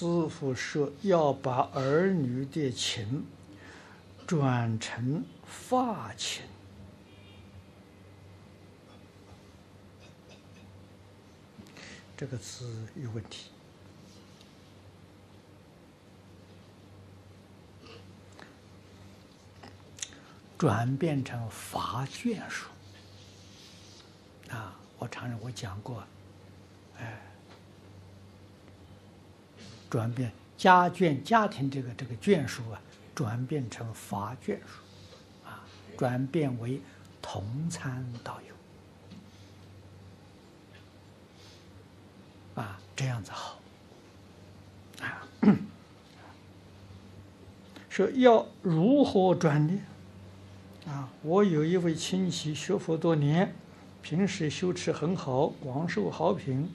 师傅说要把儿女的情转成法情，这个字有问题。转变成法眷属啊！我常常我讲过，哎，转变家眷家庭这个这个眷属啊，转变成法眷属啊，转变为同参道友啊，这样子好啊。说要如何转呢？啊，我有一位亲戚学佛多年，平时修持很好，广受好评。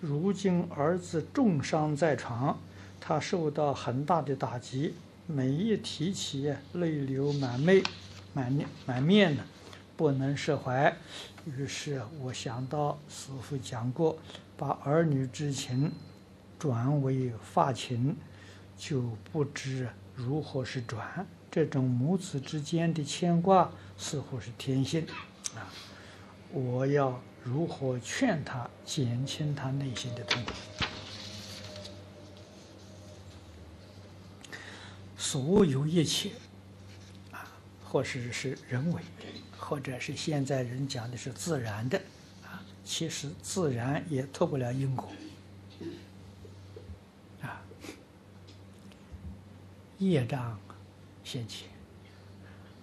如今儿子重伤在床，他受到很大的打击，每一提起，泪流满面，满面满面的，不能释怀。于是我想到师父讲过，把儿女之情转为法情，就不知如何是转。这种母子之间的牵挂似乎是天性啊！我要如何劝他减轻他内心的痛苦？所有一切啊，或是是人为的，或者是现在人讲的是自然的啊，其实自然也脱不了因果啊，业障。现前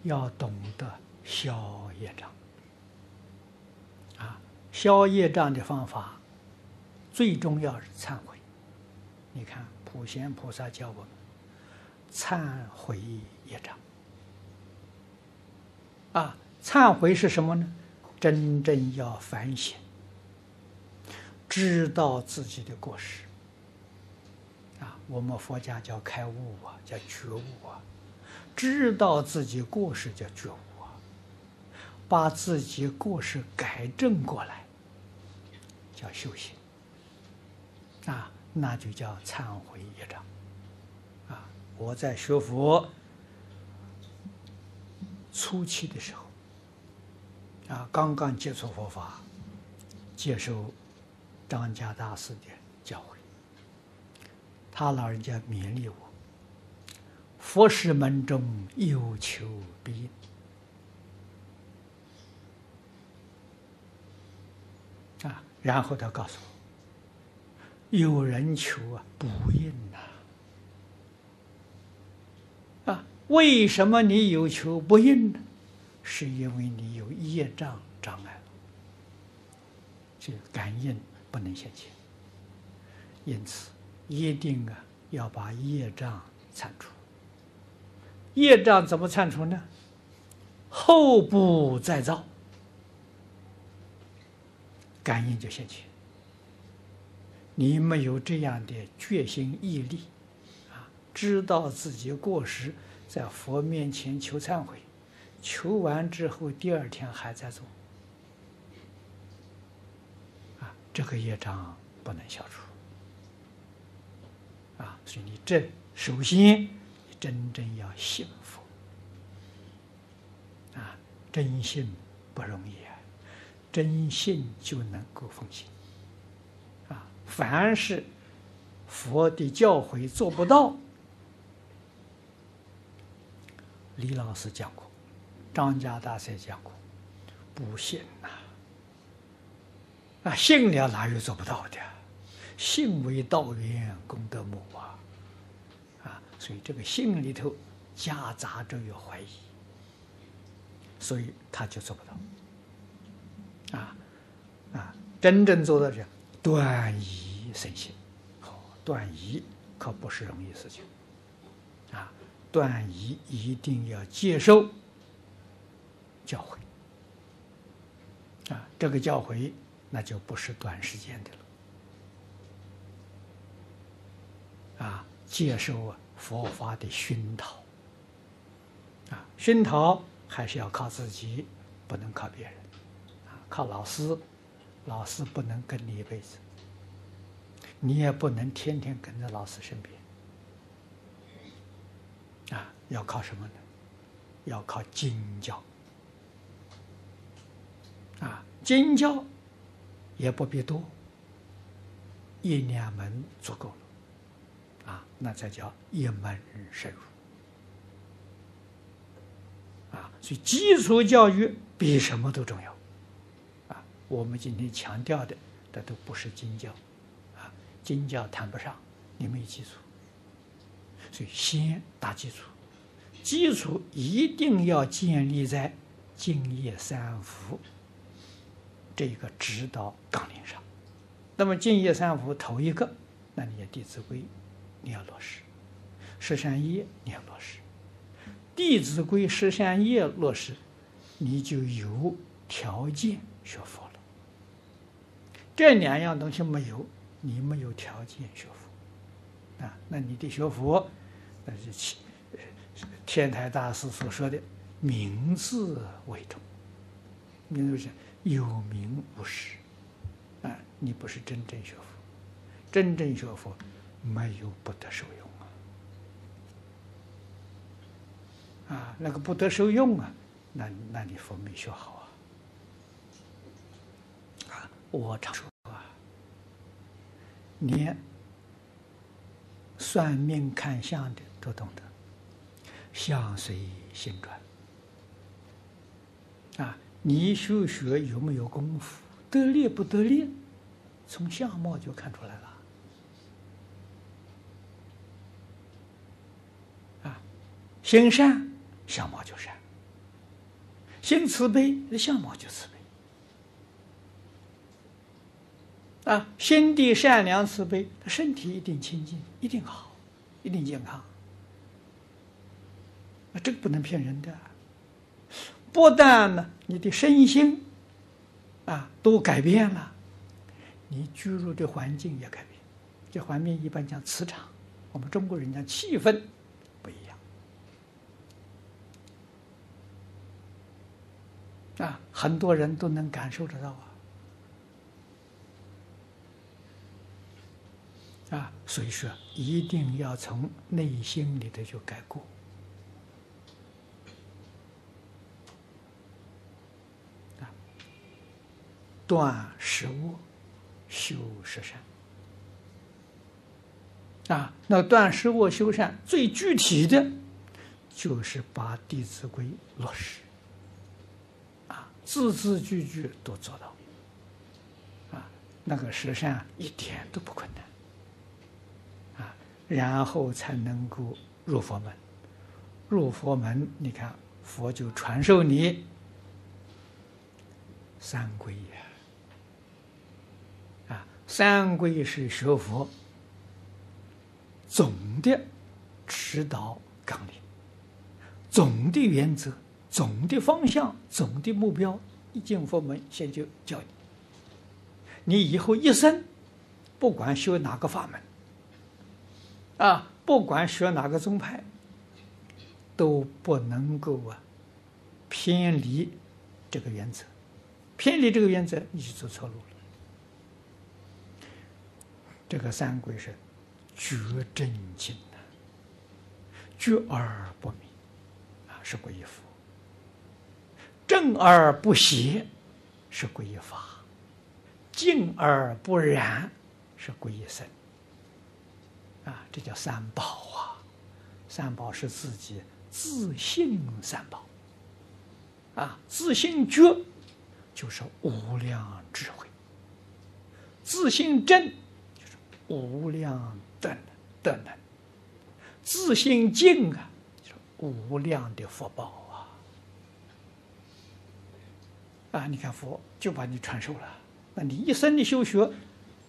要懂得消业障！消业障的方法最重要是忏悔。你看，普贤菩萨教我们忏悔业障啊！忏悔是什么呢？真正要反省，知道自己的过失啊！我们佛家叫开悟啊，叫觉悟啊。知道自己过失叫觉悟，把自己过失改正过来叫修行啊，那就叫忏悔业障啊。我在学佛初期的时候啊，刚刚接触佛法，接受张家大师的教诲，他老人家勉励我。佛事门中有求必应啊！然后他告诉我，有人求啊不应呐啊！为什么你有求不应呢？是因为你有业障障碍了，这感应不能现前，因此一定啊要把业障铲除。业障怎么铲除呢？后不再造，感应就现前。你没有这样的决心毅力，啊，知道自己过失，在佛面前求忏悔，求完之后第二天还在做，啊，这个业障不能消除，啊，所以你这首先你。真正要信佛啊，真信不容易啊，真信就能够奉行啊。凡是佛的教诲做不到，李老师讲过，张家大师讲过，不信呐啊，信了哪有做不到的？信为道源，功德母啊。啊所以这个信里头夹杂着有怀疑，所以他就做不到。啊啊，真正做到这断疑生信，好，断疑可不是容易事情。啊，断疑一定要接受教诲。啊，这个教诲那就不是短时间的了。啊，接受。佛法的熏陶啊，熏陶还是要靠自己，不能靠别人。靠老师，老师不能跟你一辈子。你也不能天天跟在老师身边，啊，要靠什么呢？要靠经教，啊，经教也不必多，一两门足够了，啊，那才叫一门深入，啊，所以基础教育比什么都重要，我们今天强调的，这都不是经教。啊经教谈不上，你没基础，所以先打基础，基础一定要建立在净业三福这个指导纲领上。那么净业三福头一个，那你的《弟子规》你要落实，十善业你要落实，《弟子规》十善业落实，你就有条件学佛了。这两样东西没有。你没有条件学佛，啊，那你的学佛，那是天台大师所说的“名字为重”，名字是有名无实，啊，你不是真正学佛，真正学佛没有不得受用啊，啊，那个不得受用啊，那那你佛没学好，啊，我常说啊。连算命看相的都懂得，相随心转。啊，你修学有没有功夫，得力不得力，从相貌就看出来了。啊，心善，相貌就善；心慈悲，相貌就慈。啊，心地善良慈悲，他身体一定清净，一定好，一定健康。啊，这个不能骗人的。不但呢，你的身心啊都改变了，你居住的环境也改变。这环境一般讲磁场，我们中国人讲气氛不一样。啊，很多人都能感受得到啊。啊，所以说一定要从内心里头就改过。啊，断十恶，修十善。啊，那断十恶修善最具体的，就是把《弟子规》落实。啊，字字句句都做到。啊，那个十善一点都不困难。然后才能够入佛门，入佛门，你看佛就传授你三皈呀，啊，三皈是学佛总的指导纲领，总的原则、总的方向、总的目标。一进佛门，先就教你，你以后一生不管修哪个法门。啊，不管学哪个宗派，都不能够啊偏离这个原则，偏离这个原则，你就走错路了。这个三规是绝真经的，绝而不迷啊，是皈依佛；正而不邪是皈依法；净而不染是皈依僧。啊，这叫三宝啊！三宝是自己自信三宝。啊，自信觉就是无量智慧，自信正就是无量德能，德能，自信净啊，就是无量的福报啊！啊，你看佛就把你传授了，那你一生的修学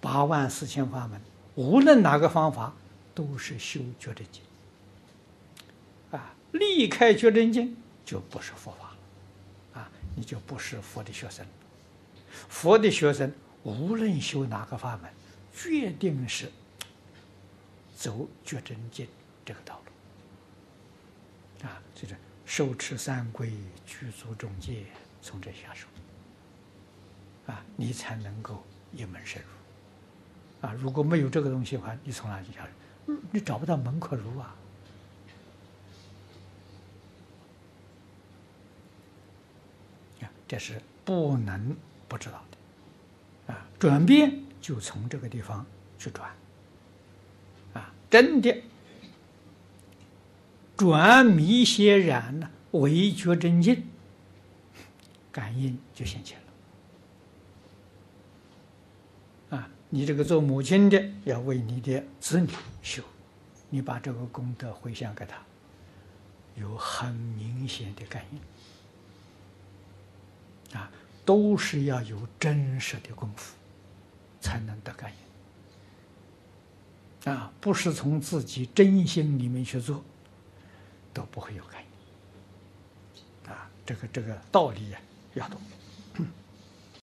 八万四千法门，无论哪个方法。都是修觉真经啊！离开觉真经就不是佛法了啊！你就不是佛的学生。佛的学生无论修哪个法门，决定是走觉真经这个道路啊！就是受持三皈，具足众戒，从这下手啊，你才能够一门深入啊，如果没有这个东西的话，你从哪里下手？你找不到门可入啊！这是不能不知道的啊！转变就从这个地方去转啊！真的转迷邪染呢，为觉真境，感应就现前了啊！你这个做母亲的要为你的子女修，你把这个功德回向给他，有很明显的感应。啊，都是要有真实的功夫，才能得感应。啊，不是从自己真心里面去做，都不会有感应。啊，这个这个道理呀，要懂。